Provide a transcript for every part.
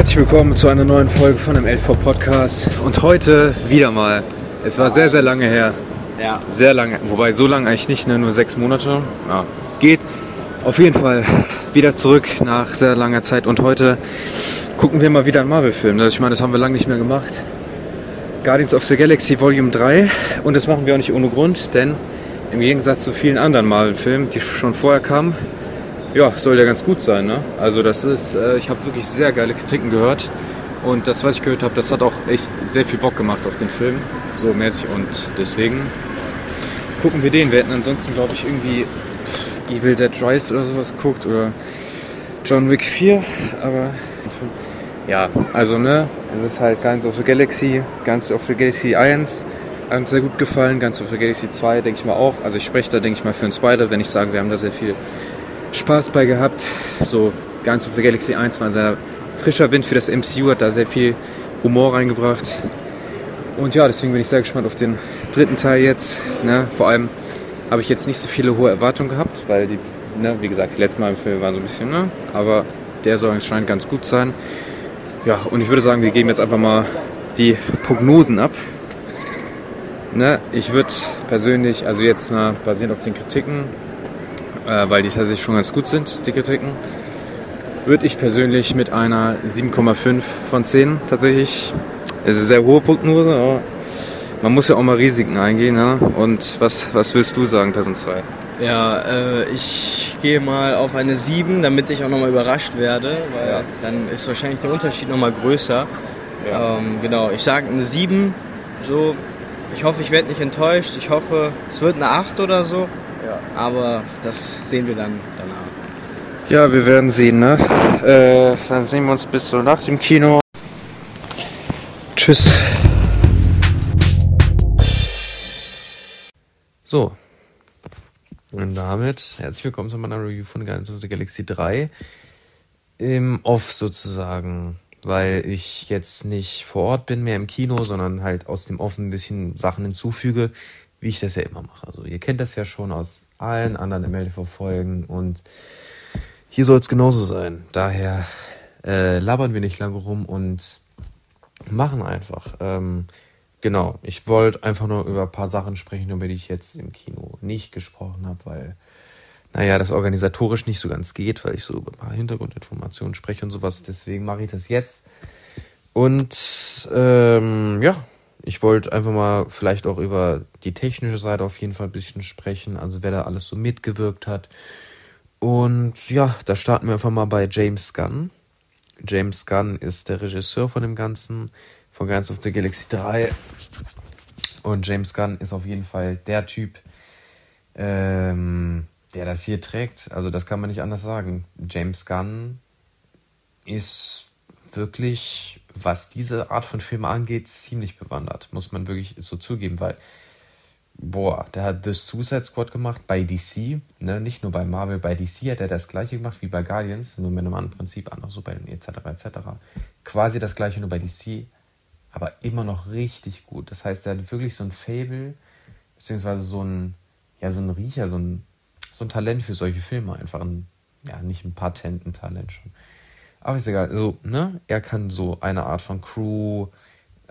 Herzlich willkommen zu einer neuen Folge von dem LV Podcast und heute wieder mal. Es war sehr, sehr lange her. Ja. Sehr lange, wobei so lange eigentlich nicht, ne? nur sechs Monate. Ja, geht. Auf jeden Fall wieder zurück nach sehr langer Zeit und heute gucken wir mal wieder einen Marvel-Film. Also ich meine, das haben wir lange nicht mehr gemacht. Guardians of the Galaxy Volume 3 und das machen wir auch nicht ohne Grund, denn im Gegensatz zu vielen anderen Marvel-Filmen, die schon vorher kamen, ja, soll ja ganz gut sein. Ne? Also das ist, äh, ich habe wirklich sehr geile Kritiken gehört und das, was ich gehört habe, das hat auch echt sehr viel Bock gemacht auf den Film, so mäßig und deswegen gucken wir den. Wir hätten ansonsten, glaube ich, irgendwie Evil Dead Rise oder sowas geguckt oder John Wick 4, aber ja, also ne, es ist halt Guardians of the Galaxy, Guardians of the Galaxy 1 hat uns sehr gut gefallen, Guardians of the Galaxy 2 denke ich mal auch. Also ich spreche da denke ich mal für einen Spider, wenn ich sage, wir haben da sehr viel Spaß bei gehabt. So Guardians of the Galaxy 1 war ein sehr frischer Wind für das MCU, hat da sehr viel Humor reingebracht. Und ja, deswegen bin ich sehr gespannt auf den dritten Teil jetzt. Ne? Vor allem habe ich jetzt nicht so viele hohe Erwartungen gehabt, weil die, ne, wie gesagt, die letzten Mal im Film waren so ein bisschen, ne? aber der soll anscheinend ganz gut sein. Ja, und ich würde sagen, wir geben jetzt einfach mal die Prognosen ab. Ne, ich würde persönlich, also jetzt mal basierend auf den Kritiken, äh, weil die tatsächlich schon ganz gut sind, die Kritiken, würde ich persönlich mit einer 7,5 von 10 tatsächlich, es ist eine sehr hohe Prognose, aber man muss ja auch mal Risiken eingehen. Ne? Und was, was willst du sagen, Person 2? Ja, äh, ich gehe mal auf eine 7, damit ich auch nochmal überrascht werde, weil Ja. dann ist wahrscheinlich der Unterschied nochmal größer. Ja. Ähm, genau, ich sage eine 7, so, ich hoffe, ich werde nicht enttäuscht, ich hoffe, es wird eine 8 oder so. Aber das sehen wir dann danach. Ja, wir werden sehen, ne? Äh, dann sehen wir uns bis zur Nacht im Kino. Tschüss. So. Und damit herzlich willkommen zu meiner Review von Guardians of the Galaxy 3. Im Off sozusagen, weil ich jetzt nicht vor Ort bin, mehr im Kino, sondern halt aus dem Off ein bisschen Sachen hinzufüge, wie ich das ja immer mache. Also ihr kennt das ja schon aus allen anderen MLTV-Folgen und hier soll es genauso sein. Daher äh, labern wir nicht lange rum und machen einfach. Ähm, genau, ich wollte einfach nur über ein paar Sachen sprechen, über die ich jetzt im Kino nicht gesprochen habe, weil, naja, das organisatorisch nicht so ganz geht, weil ich so über ein paar Hintergrundinformationen spreche und sowas. Deswegen mache ich das jetzt. Und ähm, ja, ich wollte einfach mal vielleicht auch über die technische Seite auf jeden Fall ein bisschen sprechen, also wer da alles so mitgewirkt hat. Und ja, da starten wir einfach mal bei James Gunn. James Gunn ist der Regisseur von dem Ganzen, von Guardians of the Galaxy 3. Und James Gunn ist auf jeden Fall der Typ, ähm, der das hier trägt. Also das kann man nicht anders sagen. James Gunn ist wirklich, was diese Art von Filmen angeht, ziemlich bewandert. Muss man wirklich so zugeben, weil Boah, der hat The Suicide Squad gemacht bei DC, ne? nicht nur bei Marvel, bei DC hat er das gleiche gemacht wie bei Guardians, nur mit einem anderen Prinzip, anderen Superhelden etc. etc. Quasi das gleiche nur bei DC, aber immer noch richtig gut. Das heißt, er hat wirklich so ein Fable, beziehungsweise so ein, ja, so ein Riecher, so ein, so ein Talent für solche Filme, einfach ein, ja, nicht ein Patent, ein Talent schon. Aber ist egal, so, ne? Er kann so eine Art von Crew,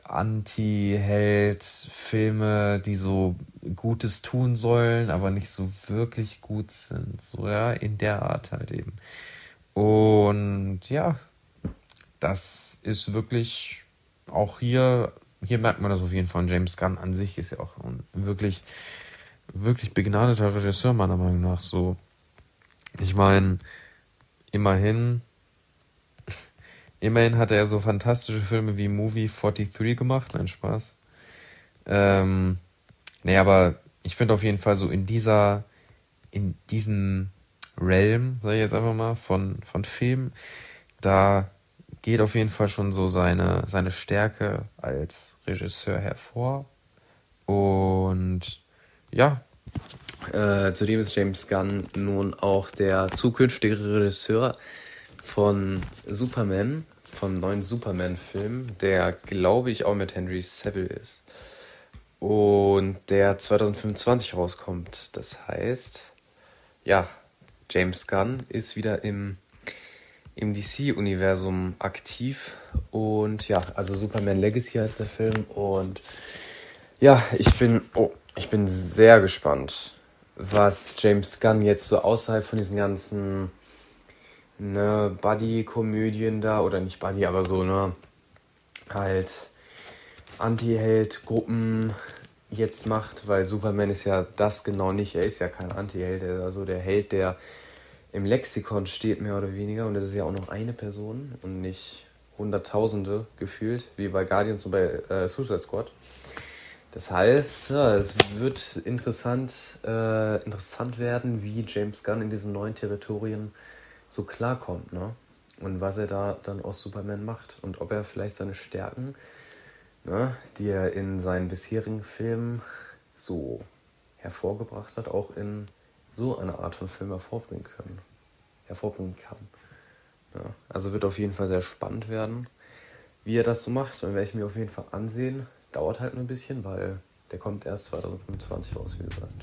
Anti-Held-Filme, die so Gutes tun sollen, aber nicht so wirklich gut sind. So, ja, in der Art halt eben. Und ja, das ist wirklich auch hier, hier merkt man das auf jeden Fall. James Gunn an sich ist ja auch ein wirklich, wirklich begnadeter Regisseur, meiner Meinung nach. So, ich meine, immerhin Immerhin hat er so fantastische Filme wie Movie 43 gemacht. Nein, Spaß. Ähm, nee, aber ich finde auf jeden Fall so in dieser, in diesem Realm, sag ich jetzt einfach mal, von, von Filmen, da geht auf jeden Fall schon so seine, seine Stärke als Regisseur hervor. Und ja, Äh, zudem ist James Gunn nun auch der zukünftige Regisseur von Superman, vom neuen Superman-Film, der glaube ich auch mit Henry Cavill ist. Und der 2025 rauskommt. Das heißt, ja, James Gunn ist wieder im, im DC-Universum aktiv. Und ja, also Superman Legacy heißt der Film. Und ja, ich bin, oh, ich bin sehr gespannt, was James Gunn jetzt so außerhalb von diesen ganzen ne, Buddy-Komödien da, oder nicht Buddy, aber so, ne, halt Anti-Held-Gruppen jetzt macht, weil Superman ist ja das genau nicht. Er ist ja kein Anti-Held, er ist also der Held, der im Lexikon steht, mehr oder weniger. Und das ist ja auch noch eine Person und nicht Hunderttausende gefühlt, wie bei Guardians und bei äh, Suicide Squad. Das heißt, ja, es wird interessant, äh, interessant werden, wie James Gunn in diesen neuen Territorien so klarkommt, ne? Und was er da dann aus Superman macht und ob er vielleicht seine Stärken, ne, die er in seinen bisherigen Filmen so hervorgebracht hat, auch in so eine Art von Film hervorbringen können, hervorbringen kann. Ja, also wird auf jeden Fall sehr spannend werden, wie er das so macht. Und werde ich mir auf jeden Fall ansehen. Dauert halt nur ein bisschen, weil der kommt erst 2025 raus, wie gesagt.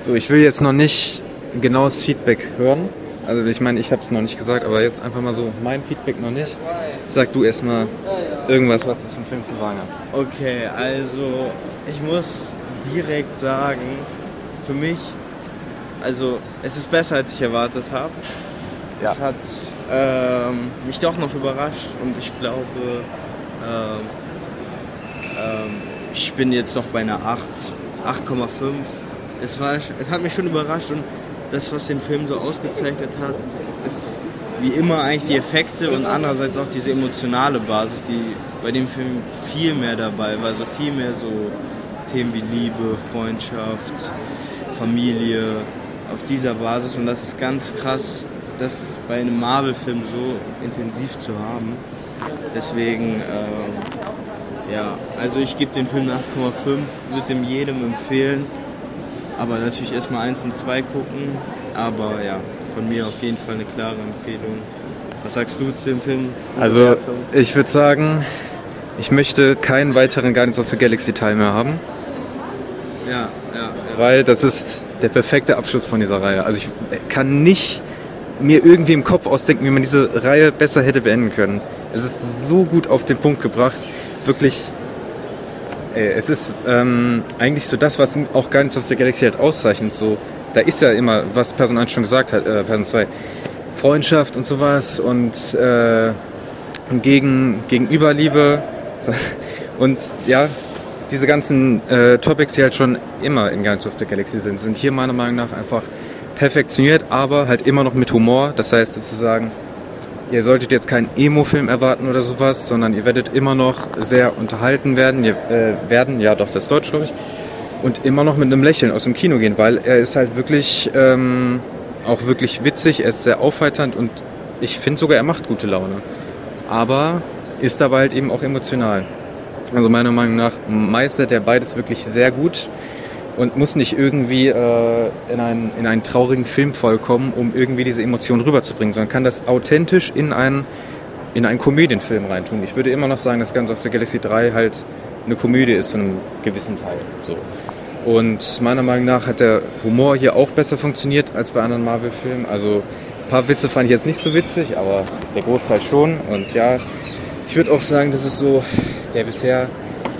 So, ich will jetzt noch nicht genaues Feedback hören. Also ich meine, ich habe es noch nicht gesagt, aber jetzt einfach mal so mein Feedback noch nicht. Sag du erstmal irgendwas, was du zum Film zu sagen hast. Okay, also ich muss direkt sagen, für mich, also es ist besser, als ich erwartet habe. Ja. Es hat ähm, mich doch noch überrascht und ich glaube, ähm, ähm, ich bin jetzt noch bei einer 8, 8,5. Es, war, es hat mich schon überrascht und das, was den Film so ausgezeichnet hat, ist wie immer eigentlich die Effekte und andererseits auch diese emotionale Basis, die bei dem Film viel mehr dabei war, also viel mehr so Themen wie Liebe, Freundschaft, Familie auf dieser Basis. Und das ist ganz krass, das bei einem Marvel-Film so intensiv zu haben. Deswegen, ähm, ja, also ich gebe den Film eine 8,5, würde dem jedem empfehlen, aber natürlich erstmal 1 und 2 gucken, aber ja, von mir auf jeden Fall eine klare Empfehlung. Was sagst du zu dem Film? Also ich würde sagen, ich möchte keinen weiteren Guardians of the Galaxy Teil mehr haben, ja, ja, ja. weil das ist der perfekte Abschluss von dieser Reihe. Also ich kann nicht mir irgendwie im Kopf ausdenken, wie man diese Reihe besser hätte beenden können. Es ist so gut auf den Punkt gebracht, wirklich. Es ist ähm, eigentlich so das, was auch Guardians of the Galaxy halt auszeichnet. So, da ist ja immer, was Person 1 schon gesagt hat, äh, Person 2, Freundschaft und sowas und äh, gegen, Gegenüberliebe. So. Und ja, diese ganzen äh, Topics, die halt schon immer in Guardians of the Galaxy sind, sind hier meiner Meinung nach einfach perfektioniert, aber halt immer noch mit Humor. Das heißt sozusagen, ihr solltet jetzt keinen Emo-Film erwarten oder sowas, sondern ihr werdet immer noch sehr unterhalten werden. Ihr, äh, werden, ja doch, das Deutsch, glaube ich. Und immer noch mit einem Lächeln aus dem Kino gehen, weil er ist halt wirklich ähm, auch wirklich witzig, er ist sehr aufheiternd und ich finde sogar, er macht gute Laune. Aber ist dabei halt eben auch emotional. Also meiner Meinung nach meistert er beides wirklich sehr gut und muss nicht irgendwie äh, in, einen, in einen traurigen Film vollkommen, um irgendwie diese Emotionen rüberzubringen, sondern kann das authentisch in einen, in einen Komödienfilm reintun. Ich würde immer noch sagen, dass Guns of the Galaxy 3 halt eine Komödie ist zu einem gewissen Teil. So. Und meiner Meinung nach hat der Humor hier auch besser funktioniert als bei anderen Marvel-Filmen. Also ein paar Witze fand ich jetzt nicht so witzig, aber der Großteil schon. Und ja, ich würde auch sagen, das ist so der bisher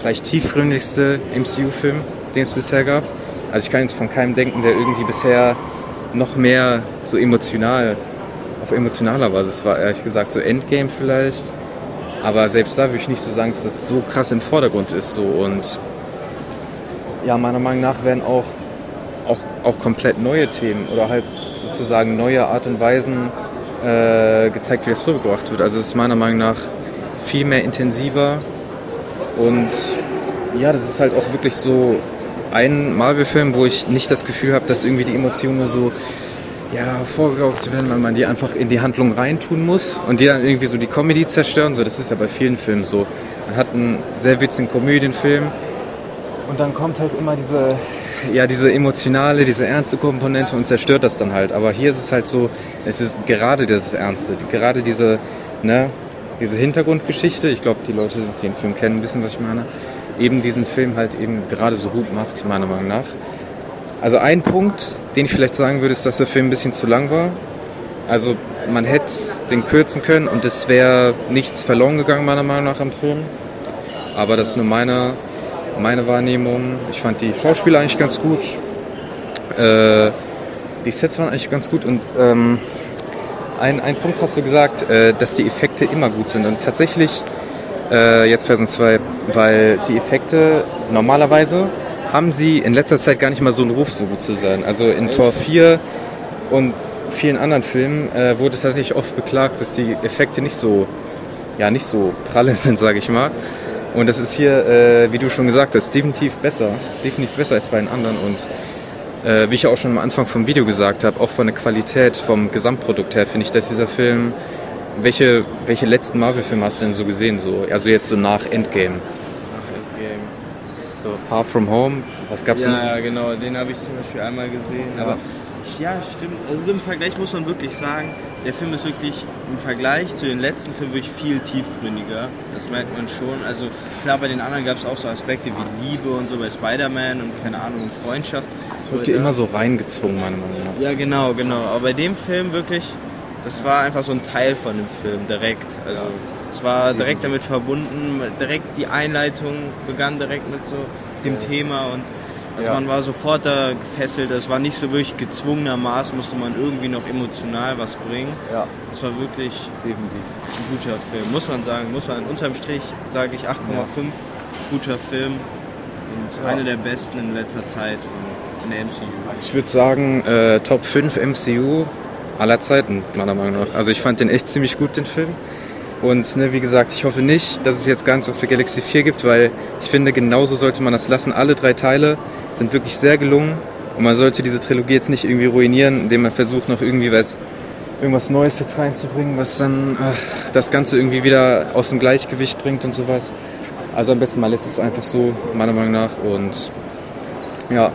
vielleicht tiefgründigste MCU-Film, den es bisher gab. Also ich kann jetzt von keinem denken, der irgendwie bisher noch mehr so emotional, auf emotionaler Basis war, ehrlich gesagt, so Endgame vielleicht. Aber selbst da würde ich nicht so sagen, dass das so krass im Vordergrund ist. So. Und ja, meiner Meinung nach werden auch, auch, auch komplett neue Themen oder halt sozusagen neue Art und Weisen äh, gezeigt, wie das rübergebracht wird. Also es ist meiner Meinung nach viel mehr intensiver und ja, das ist halt auch wirklich so ein Marvel-Film, wo ich nicht das Gefühl habe, dass irgendwie die Emotionen nur so ja, vorgegaucht werden, weil man die einfach in die Handlung reintun muss und die dann irgendwie so die Comedy zerstören. So, das ist ja bei vielen Filmen so. Man hat einen sehr witzigen Komödienfilm und dann kommt halt immer diese, ja, diese emotionale, diese ernste Komponente und zerstört das dann halt. Aber hier ist es halt so, es ist gerade das Ernste, gerade diese, ne, diese Hintergrundgeschichte. Ich glaube, die Leute, die den Film kennen, wissen, was ich meine. Eben diesen Film halt eben gerade so gut macht, meiner Meinung nach. Also ein Punkt, den ich vielleicht sagen würde, ist, dass der Film ein bisschen zu lang war. Also man hätte den kürzen können und es wäre nichts verloren gegangen, meiner Meinung nach, am Film. Aber das ist nur meine, meine Wahrnehmung. Ich fand die Schauspieler eigentlich ganz gut. Äh, die Sets waren eigentlich ganz gut und ähm, ein, ein Punkt hast du gesagt, äh, dass die Effekte immer gut sind. Und tatsächlich, äh, jetzt Person 2, weil die Effekte normalerweise haben sie in letzter Zeit gar nicht mal so einen Ruf, so gut zu sein. Also in Tor 4 und vielen anderen Filmen äh, wurde tatsächlich oft beklagt, dass die Effekte nicht so, ja, nicht so pralle sind, sage ich mal. Und das ist hier, äh, wie du schon gesagt hast, definitiv besser. Definitiv besser als bei den anderen. Und äh, wie ich auch schon am Anfang vom Video gesagt habe, auch von der Qualität, vom Gesamtprodukt her, finde ich, dass dieser Film. Welche, welche letzten Marvel-Filme hast du denn so gesehen? So? Also jetzt so nach Endgame. Nach Endgame. So Far From Home, was gab's denn? Ja, ja, genau, den habe ich zum Beispiel einmal gesehen. Ja. Aber ja, stimmt. Also im Vergleich muss man wirklich sagen, der Film ist wirklich im Vergleich zu den letzten Filmen wirklich viel tiefgründiger. Das merkt man schon. Also klar, bei den anderen gab es auch so Aspekte wie Liebe und so bei Spider-Man und keine Ahnung, und Freundschaft. Es wird dir immer so reingezwungen, meiner Meinung nach. Ja, genau, genau. Aber bei dem Film wirklich, das war einfach so ein Teil von dem Film, direkt. Also es war direkt damit verbunden, direkt die Einleitung begann direkt mit so dem Thema und also man war sofort da gefesselt. Es war nicht so wirklich gezwungenermaßen, musste man irgendwie noch emotional was bringen. Ja, Es war wirklich definitiv. ein guter Film, muss man sagen. Muss man unterm Strich sage ich 8,5 guter Film und Ja. einer der besten in letzter Zeit von in der MCU. Ich würde sagen, äh, Top 5 MCU aller Zeiten, meiner Meinung nach. Also ich fand den echt ziemlich gut, den Film. Und ne, wie gesagt, ich hoffe nicht, dass es jetzt Guardians of the Galaxy 4 gibt, weil ich finde, genauso sollte man das lassen. Alle drei Teile sind wirklich sehr gelungen. Und man sollte diese Trilogie jetzt nicht irgendwie ruinieren, indem man versucht, noch irgendwie was, irgendwas Neues jetzt reinzubringen, was dann ach, das Ganze irgendwie wieder aus dem Gleichgewicht bringt und sowas. Also am besten mal lässt es einfach so, meiner Meinung nach. Und ja,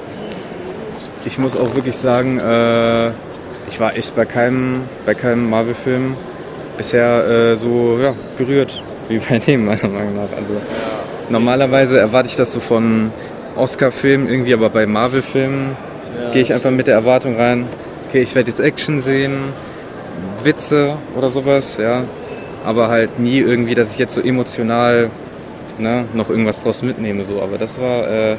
ich muss auch wirklich sagen, äh, ich war echt bei keinem, bei keinem Marvel-Film bisher äh, so ja, gerührt wie bei dem, meiner Meinung nach. Also normalerweise erwarte ich das so von Oscar-Filmen irgendwie, aber bei Marvel-Filmen gehe ich einfach mit der Erwartung rein, okay, ich werde jetzt Action sehen, Witze oder sowas, ja. Aber halt nie irgendwie, dass ich jetzt so emotional ne, noch irgendwas draus mitnehme. So. Aber das war äh,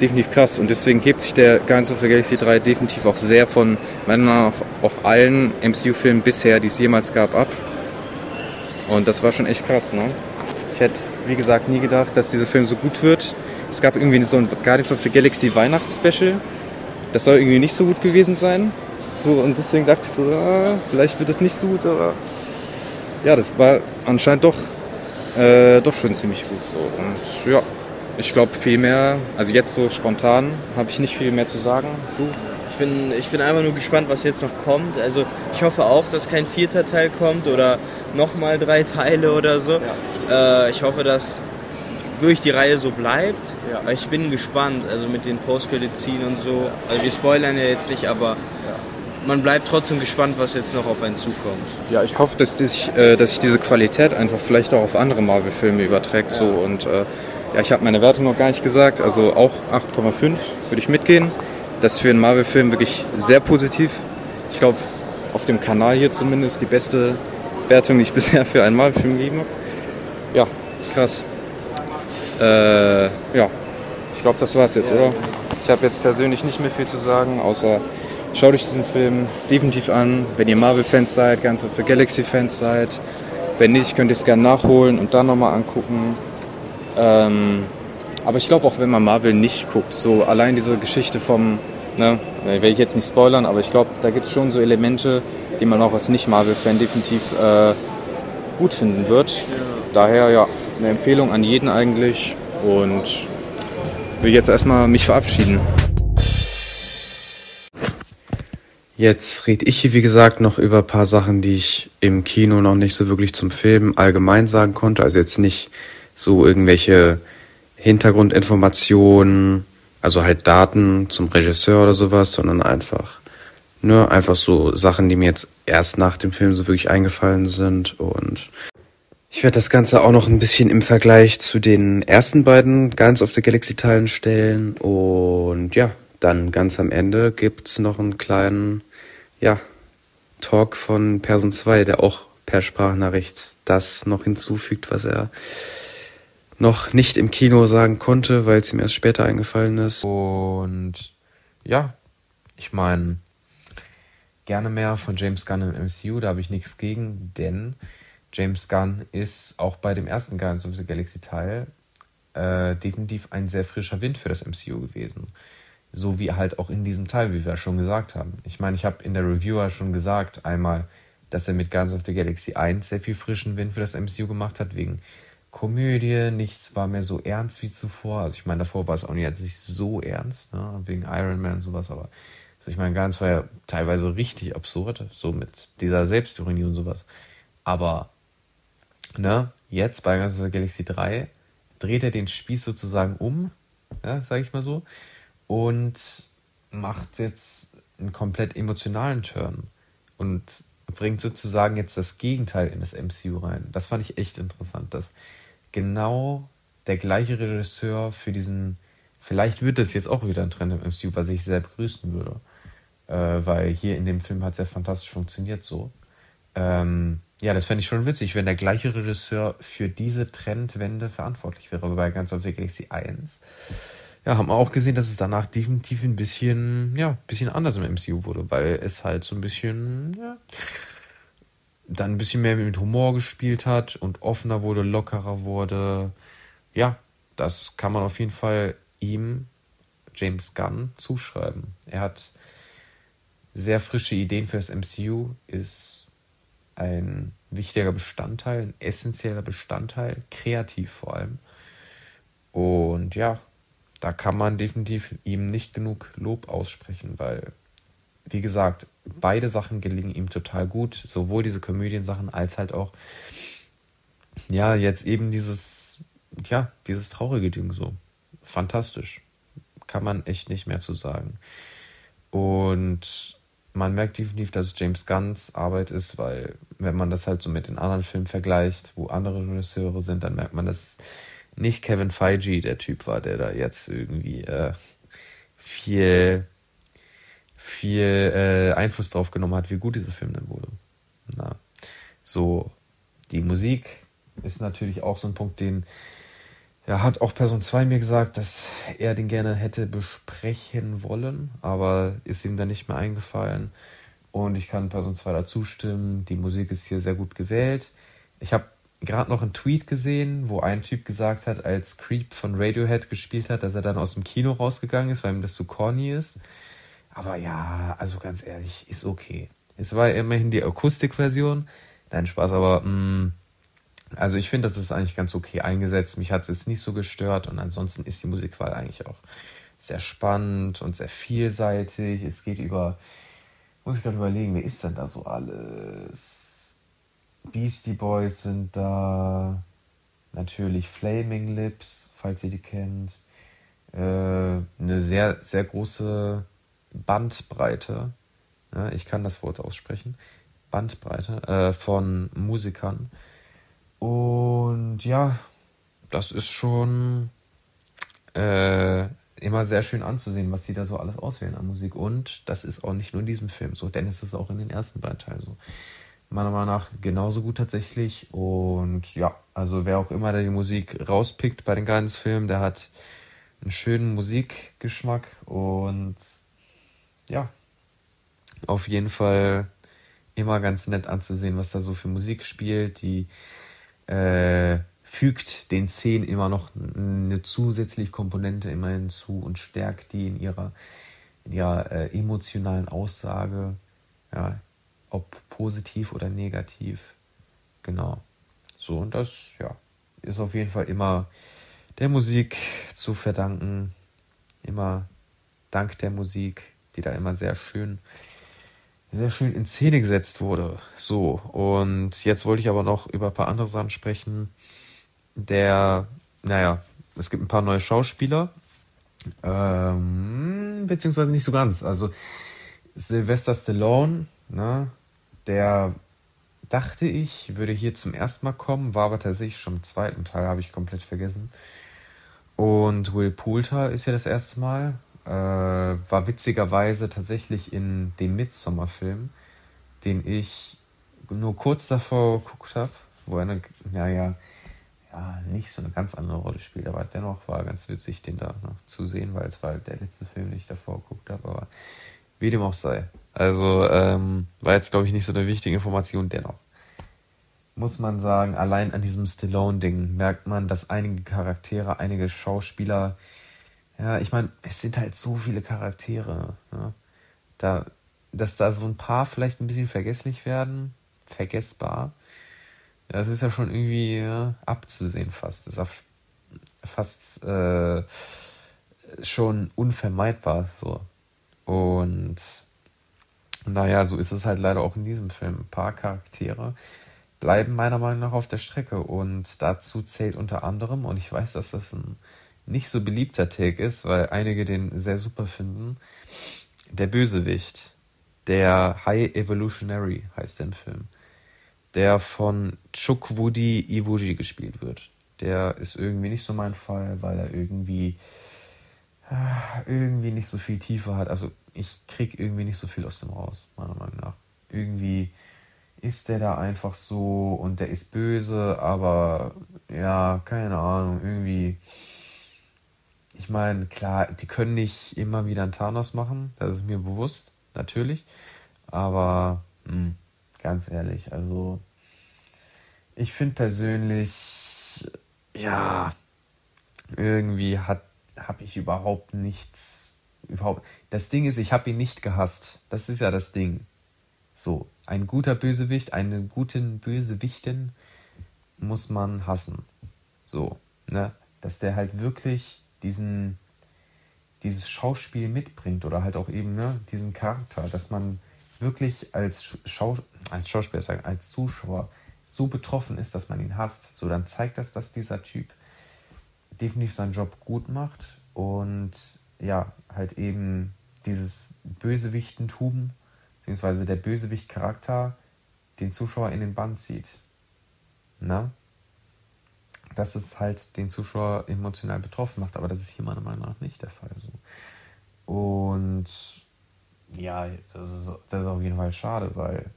definitiv krass. Und deswegen hebt sich der Guardians of the Galaxy 3 definitiv auch sehr von meiner Meinung nach auch allen MCU-Filmen bisher, die es jemals gab, ab. Und das war schon echt krass. Ne? Ich hätte, wie gesagt, nie gedacht, dass dieser Film so gut wird. Es gab irgendwie so ein Guardians of the Galaxy Weihnachtsspecial. Das soll irgendwie nicht so gut gewesen sein. So, und deswegen dachte ich so, ah, vielleicht wird das nicht so gut, aber ja, das war anscheinend doch, äh, doch schon ziemlich gut. So. Und ja, ich glaube viel mehr, also jetzt so spontan, habe ich nicht viel mehr zu sagen. Du? Ich bin, ich bin einfach nur gespannt, was jetzt noch kommt. Also ich hoffe auch, dass kein vierter Teil kommt oder nochmal drei Teile oder so. Äh, ich hoffe, dass wirklich die Reihe so bleibt. Ja. Weil ich bin gespannt, also mit den Post-Credit-Scene und so. Also wir spoilern ja jetzt nicht, aber man bleibt trotzdem gespannt, was jetzt noch auf einen zukommt. Ja, ich hoffe, dass sich, äh, dass sich diese Qualität einfach vielleicht auch auf andere Marvel-Filme überträgt. So. Und äh, ja, ich habe meine Wertung noch gar nicht gesagt, also auch 8,5 würde ich mitgehen. Das ist für einen Marvel-Film wirklich sehr positiv. Ich glaube, auf dem Kanal hier zumindest die beste Wertung, die ich bisher für einen Marvel-Film gegeben habe. Ja, krass. Äh, ja, ich glaube, das war's jetzt, oder? Ich habe jetzt persönlich nicht mehr viel zu sagen, außer schaut euch diesen Film definitiv an, wenn ihr Marvel-Fans seid, ganz the Galaxy-Fans seid. Wenn nicht, könnt ihr es gerne nachholen und dann nochmal angucken. Ähm, aber ich glaube auch, wenn man Marvel nicht guckt, so allein diese Geschichte vom, ne, will ich jetzt nicht spoilern, aber ich glaube, da gibt es schon so Elemente, die man auch als Nicht-Marvel-Fan definitiv äh, gut finden wird. Daher ja, eine Empfehlung an jeden eigentlich und will jetzt erstmal mich verabschieden. Jetzt rede ich hier, wie gesagt, noch über ein paar Sachen, die ich im Kino noch nicht so wirklich zum Film allgemein sagen konnte. Also jetzt nicht so irgendwelche Hintergrundinformationen, also halt Daten zum Regisseur oder sowas, sondern einfach, ne, einfach so Sachen, die mir jetzt erst nach dem Film so wirklich eingefallen sind. Und ich werde das Ganze auch noch ein bisschen im Vergleich zu den ersten beiden Guardians of the Galaxy Teilen stellen. Und ja, dann ganz am Ende gibt's noch einen kleinen, ja, Talk von Person 2, der auch per Sprachnachricht das noch hinzufügt, was er noch nicht im Kino sagen konnte, weil es ihm erst später eingefallen ist. Und ja, ich meine, gerne mehr von James Gunn im MCU, da habe ich nichts gegen, denn James Gunn ist auch bei dem ersten Guardians of the Galaxy Teil äh, definitiv ein sehr frischer Wind für das MCU gewesen. So wie halt auch in diesem Teil, wie wir schon gesagt haben. Ich meine, ich habe in der Reviewer schon gesagt, einmal, dass er mit Guardians of the Galaxy 1 sehr viel frischen Wind für das MCU gemacht hat, wegen Komödie, nichts war mehr so ernst wie zuvor. Also ich meine, davor war es auch nicht, nicht so ernst, ne? wegen Iron Man und sowas, aber also ich meine, Guardians war ja teilweise richtig absurd, so mit dieser Selbstironie und sowas. Aber, ne, jetzt bei Guardians of the Galaxy 3 dreht er den Spieß sozusagen um, ja, sag ich mal so, und macht jetzt einen komplett emotionalen Turn und bringt sozusagen jetzt das Gegenteil in das MCU rein. Das fand ich echt interessant, dass genau der gleiche Regisseur für diesen, vielleicht wird das jetzt auch wieder ein Trend im MCU, was ich sehr begrüßen würde, äh, weil hier in dem Film hat es ja fantastisch funktioniert so. Ähm, ja, das fände ich schon witzig, wenn der gleiche Regisseur für diese Trendwende verantwortlich wäre. Bei Guns of the Galaxy 1 ja, haben wir auch gesehen, dass es danach definitiv ein bisschen, ja, ein bisschen anders im MCU wurde, weil es halt so ein bisschen, ja, dann ein bisschen mehr mit Humor gespielt hat und offener wurde, lockerer wurde. Ja, das kann man auf jeden Fall ihm, James Gunn, zuschreiben. Er hat sehr frische Ideen für das MCU, ist ein wichtiger Bestandteil, ein essentieller Bestandteil, kreativ vor allem. Und ja, da kann man definitiv ihm nicht genug Lob aussprechen, weil, wie gesagt, beide Sachen gelingen ihm total gut, sowohl diese Komödiensachen als halt auch, ja, jetzt eben dieses, ja, dieses traurige Ding so. Fantastisch. Kann man echt nicht mehr zu sagen. Und man merkt definitiv, dass es James Gunns Arbeit ist, weil wenn man das halt so mit den anderen Filmen vergleicht, wo andere Regisseure sind, dann merkt man, dass nicht Kevin Feige der Typ war, der da jetzt irgendwie äh, viel, viel äh, Einfluss drauf genommen hat, wie gut dieser Film dann wurde. Na, so, die Musik ist natürlich auch so ein Punkt, den ja, hat auch Person 2 mir gesagt, dass er den gerne hätte besprechen wollen, aber ist ihm dann nicht mehr eingefallen. Und ich kann Person 2 dazu stimmen. Die Musik ist hier sehr gut gewählt. Ich habe gerade noch einen Tweet gesehen, wo ein Typ gesagt hat, als Creep von Radiohead gespielt hat, dass er dann aus dem Kino rausgegangen ist, weil ihm das zu corny ist. Aber ja, also ganz ehrlich, ist okay. Es war immerhin die Akustikversion. Nein, Spaß, aber mh, mm, also ich finde, das ist eigentlich ganz okay eingesetzt. Mich hat es jetzt nicht so gestört und ansonsten ist die Musikwahl eigentlich auch sehr spannend und sehr vielseitig. Es geht über, muss ich gerade überlegen, wer ist denn da so alles? Beastie Boys sind da, natürlich Flaming Lips, falls ihr die kennt. Äh, eine sehr, sehr große Bandbreite, ja, ich kann das Wort aussprechen, Bandbreite äh, von Musikern und ja, das ist schon äh, immer sehr schön anzusehen, was sie da so alles auswählen an Musik. Und das ist auch nicht nur in diesem Film so, denn es ist auch in den ersten beiden Teilen so. Meiner Meinung nach genauso gut tatsächlich. Und ja, also wer auch immer da die Musik rauspickt bei den Guidance-Filmen, der hat einen schönen Musikgeschmack und ja, auf jeden Fall immer ganz nett anzusehen, was da so für Musik spielt. Die äh, fügt den Szenen immer noch eine zusätzliche Komponente immer hinzu und stärkt die in ihrer, in ihrer äh, emotionalen Aussage, ja, ob positiv oder negativ. Genau. So, und das, ja, ist auf jeden Fall immer der Musik zu verdanken. Immer dank der Musik, die da immer sehr schön sehr schön in Szene gesetzt wurde. So, und jetzt wollte ich aber noch über ein paar andere Sachen sprechen. Der, naja, es gibt ein paar neue Schauspieler. Ähm, beziehungsweise nicht so ganz. Also Sylvester Stallone, ne, der dachte ich, würde hier zum ersten Mal kommen, war aber tatsächlich schon im zweiten Teil, habe ich komplett vergessen. Und Will Poulter ist ja das erste Mal äh, war witzigerweise tatsächlich in dem Midsommar-Film den ich nur kurz davor geguckt habe, wo er eine, naja, ja, nicht so eine ganz andere Rolle spielt, aber dennoch war ganz witzig, den da noch zu sehen, weil es war der letzte Film, den ich davor geguckt habe, aber wie dem auch sei. Also ähm, war jetzt, glaube ich, nicht so eine wichtige Information, dennoch. Muss man sagen, allein an diesem Stallone-Ding merkt man, dass einige Charaktere, einige Schauspieler, ja, ich meine, es sind halt so viele Charaktere, ne? da, dass da so ein paar vielleicht ein bisschen vergesslich werden, vergessbar, das ist ja schon irgendwie ja, abzusehen fast. Das ist fast äh, schon unvermeidbar so. Und naja, so ist es halt leider auch in diesem Film. Ein paar Charaktere bleiben meiner Meinung nach auf der Strecke und dazu zählt unter anderem, und ich weiß, dass das ein nicht so beliebter Take ist, weil einige den sehr super finden, der Bösewicht, der High Evolutionary heißt der im Film der von Chukwudi Iwuji gespielt wird. Der ist irgendwie nicht so mein Fall, weil er irgendwie ah, irgendwie nicht so viel Tiefe hat. Also ich krieg irgendwie nicht so viel aus dem raus, meiner Meinung nach. Irgendwie ist der da einfach so und der ist böse, aber ja, keine Ahnung, irgendwie. Ich meine, klar, die können nicht immer wieder einen Thanos machen, das ist mir bewusst, natürlich. Aber mh, hm, Ganz ehrlich, also ich finde persönlich, ja, irgendwie hat habe ich überhaupt nichts überhaupt. Das Ding ist, ich habe ihn nicht gehasst. Das ist ja das Ding. So, ein guter Bösewicht, einen guten Bösewichten muss man hassen. So, ne, dass der halt wirklich diesen dieses Schauspiel mitbringt oder halt auch eben ne, diesen Charakter, dass man wirklich als, Schau als Schauspieler als Zuschauer so betroffen ist, dass man ihn hasst, so dann zeigt das, dass dieser Typ definitiv seinen Job gut macht und ja, halt eben dieses Bösewichtentum, beziehungsweise der Bösewicht-Charakter den Zuschauer in den Band zieht. Na? Dass es halt den Zuschauer emotional betroffen macht, aber das ist hier meiner Meinung nach nicht der Fall. So. Und ja, das ist, das ist auf jeden Fall schade, weil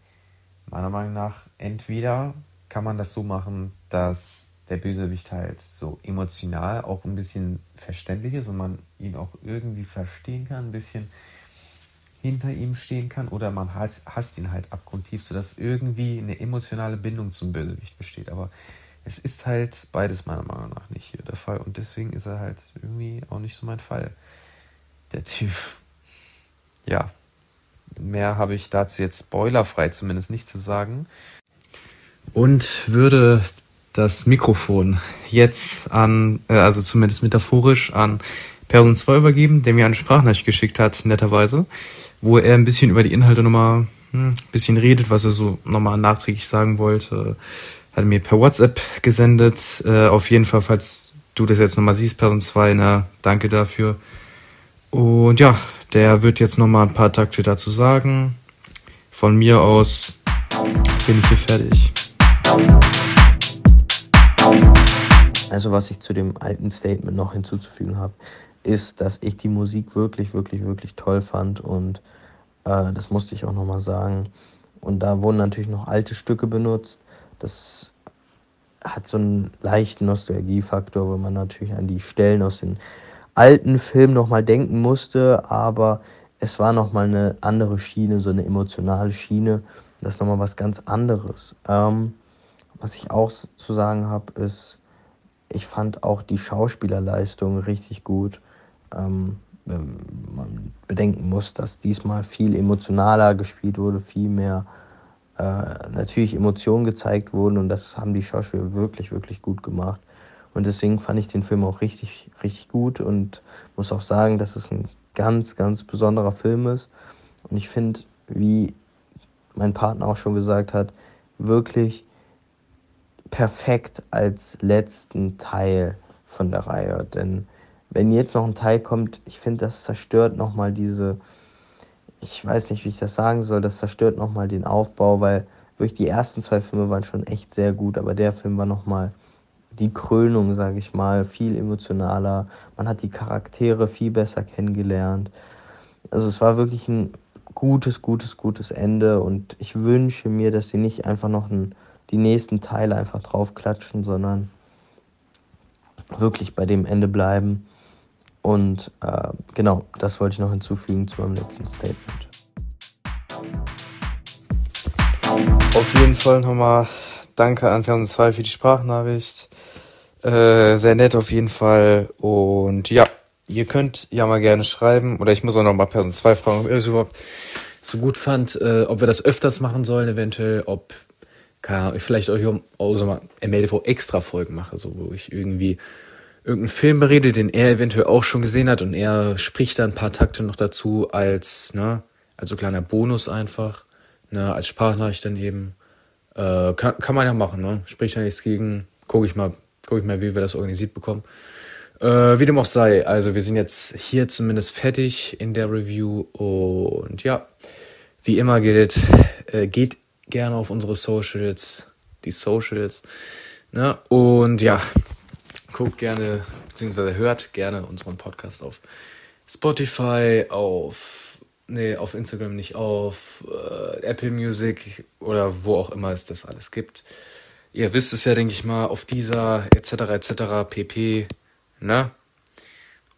meiner Meinung nach entweder kann man das so machen, dass der Bösewicht halt so emotional auch ein bisschen verständlich ist und man ihn auch irgendwie verstehen kann, ein bisschen hinter ihm stehen kann oder man hasst, hasst ihn halt abgrundtief, sodass irgendwie eine emotionale Bindung zum Bösewicht besteht. Aber es ist halt beides meiner Meinung nach nicht hier der Fall und deswegen ist er halt irgendwie auch nicht so mein Fall. Der Typ. Ja, Mehr habe ich dazu jetzt spoilerfrei zumindest nicht zu sagen. Und würde das Mikrofon jetzt an, äh, also zumindest metaphorisch an Person 2 übergeben, der mir eine Sprachnachricht geschickt hat, netterweise, wo er ein bisschen über die Inhalte nochmal hm, ein bisschen redet, was er so nochmal nachträglich sagen wollte. Hat mir per WhatsApp gesendet. Äh, auf jeden Fall, falls du das jetzt nochmal siehst, Person 2, na, danke dafür. Und ja, der wird jetzt nochmal ein paar Takte dazu sagen. Von mir aus bin ich hier fertig. Also was ich zu dem alten Statement noch hinzuzufügen habe, ist, dass ich die Musik wirklich, wirklich, wirklich toll fand und äh, das musste ich auch nochmal sagen. Und da wurden natürlich noch alte Stücke benutzt. Das hat so einen leichten Nostalgiefaktor, wenn man natürlich an die Stellen aus den alten Film nochmal denken musste, aber es war nochmal eine andere Schiene, so eine emotionale Schiene. Das ist nochmal was ganz anderes. Ähm, was ich auch zu sagen habe, ist, ich fand auch die Schauspielerleistung richtig gut. Ähm, man bedenken muss, dass diesmal viel emotionaler gespielt wurde, viel mehr äh, natürlich Emotionen gezeigt wurden und das haben die Schauspieler wirklich, wirklich gut gemacht. Und deswegen fand ich den Film auch richtig, richtig gut und muss auch sagen, dass es ein ganz, ganz besonderer Film ist. Und ich finde, wie mein Partner auch schon gesagt hat, wirklich perfekt als letzten Teil von der Reihe. Denn wenn jetzt noch ein Teil kommt, ich finde, das zerstört nochmal diese, ich weiß nicht, wie ich das sagen soll, das zerstört nochmal den Aufbau, weil wirklich die ersten zwei Filme waren schon echt sehr gut, aber der Film war nochmal die Krönung, sage ich mal, viel emotionaler. Man hat die Charaktere viel besser kennengelernt. Also es war wirklich ein gutes, gutes, gutes Ende und ich wünsche mir, dass sie nicht einfach noch ein, die nächsten Teile einfach draufklatschen, sondern wirklich bei dem Ende bleiben. Und äh, genau, das wollte ich noch hinzufügen zu meinem letzten Statement. Auf jeden Fall nochmal danke an Fern 2 für die Sprachnachricht. Äh, sehr nett auf jeden Fall. Und ja, ihr könnt ja mal gerne schreiben. Oder ich muss auch noch mal Person 2 fragen, ob ihr das überhaupt so gut fand, äh, ob wir das öfters machen sollen, eventuell, ob ich vielleicht euch auch so mal MLV extra Folgen mache, so wo ich irgendwie irgendeinen Film berede, den er eventuell auch schon gesehen hat und er spricht da ein paar Takte noch dazu als, ne, also kleiner Bonus einfach, ne, als Sprachnachricht dann eben. Äh, kann, kann man ja machen, ne? Spricht ja nichts gegen. Guck ich mal, guck ich mal, wie wir das organisiert bekommen. Äh, wie dem auch sei, also wir sind jetzt hier zumindest fertig in der Review und ja, wie immer gilt, äh, geht gerne auf unsere Socials, die Socials, ne? Und ja, guckt gerne, beziehungsweise hört gerne unseren Podcast auf Spotify, auf, nee, auf Instagram nicht, auf äh, Apple Music oder wo auch immer es das alles gibt. Ihr wisst es ja, denke ich mal, auf dieser etc. etc. pp. Ne?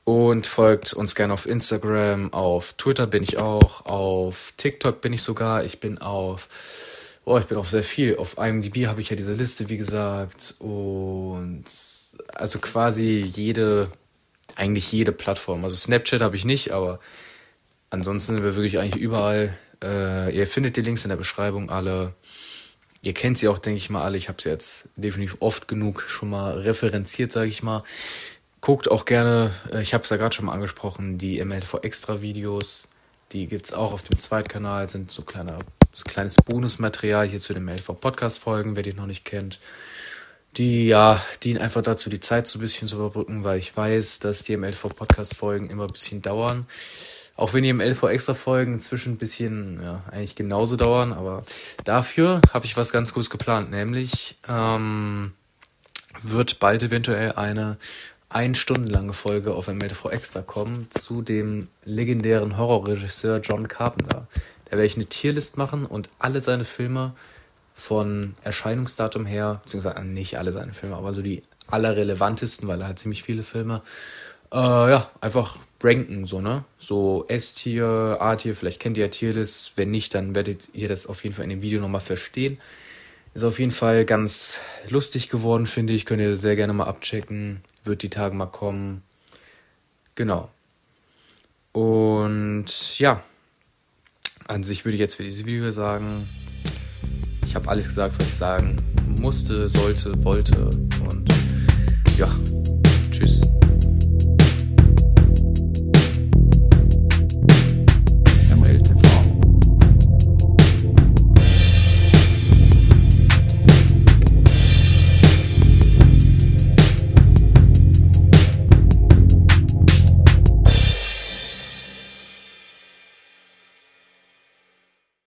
Und folgt uns gerne auf Instagram, auf Twitter bin ich auch, auf TikTok bin ich sogar, ich bin auf Oh, ich bin auf sehr viel. Auf IMDb habe ich ja diese Liste, wie gesagt. Und also quasi jede, eigentlich jede Plattform. Also Snapchat habe ich nicht, aber ansonsten sind wir wirklich eigentlich überall. Äh, ihr findet die Links in der Beschreibung alle. Ihr kennt sie auch, denke ich mal, alle. Ich habe sie jetzt definitiv oft genug schon mal referenziert, sage ich mal. Guckt auch gerne, äh, ich habe es ja gerade schon mal angesprochen, die MLV Extra Videos. Die gibt's auch auf dem Zweitkanal, sind so kleiner, so kleines Bonusmaterial hier zu den MLV Podcast Folgen, wer die noch nicht kennt die ja dienen einfach dazu, die Zeit so ein bisschen zu überbrücken, weil ich weiß, dass die MLV-Podcast-Folgen immer ein bisschen dauern. Auch wenn die MLV-Extra-Folgen inzwischen ein bisschen, ja, eigentlich genauso dauern, aber dafür habe ich was ganz Gutes geplant, nämlich ähm, wird bald eventuell eine ein Stunden lange Folge auf MLV Extra kommen zu dem legendären Horrorregisseur John Carpenter. Da werde ich eine Tierlist machen und alle seine Filme von Erscheinungsdatum her, beziehungsweise nicht alle seine Filme, aber so die allerrelevantesten, weil er hat ziemlich viele Filme, äh, ja, einfach ranken, so, ne? So S-Tier, A-Tier, vielleicht kennt ihr ja Tierlist, wenn nicht, dann werdet ihr das auf jeden Fall in dem Video nochmal verstehen. Ist auf jeden Fall ganz lustig geworden, finde ich. Könnt ihr sehr gerne mal abchecken. Wird die Tage mal kommen. Genau. Und ja, an sich würde ich jetzt für dieses Video sagen, ich habe alles gesagt, was ich sagen musste, sollte, wollte und ja, tschüss.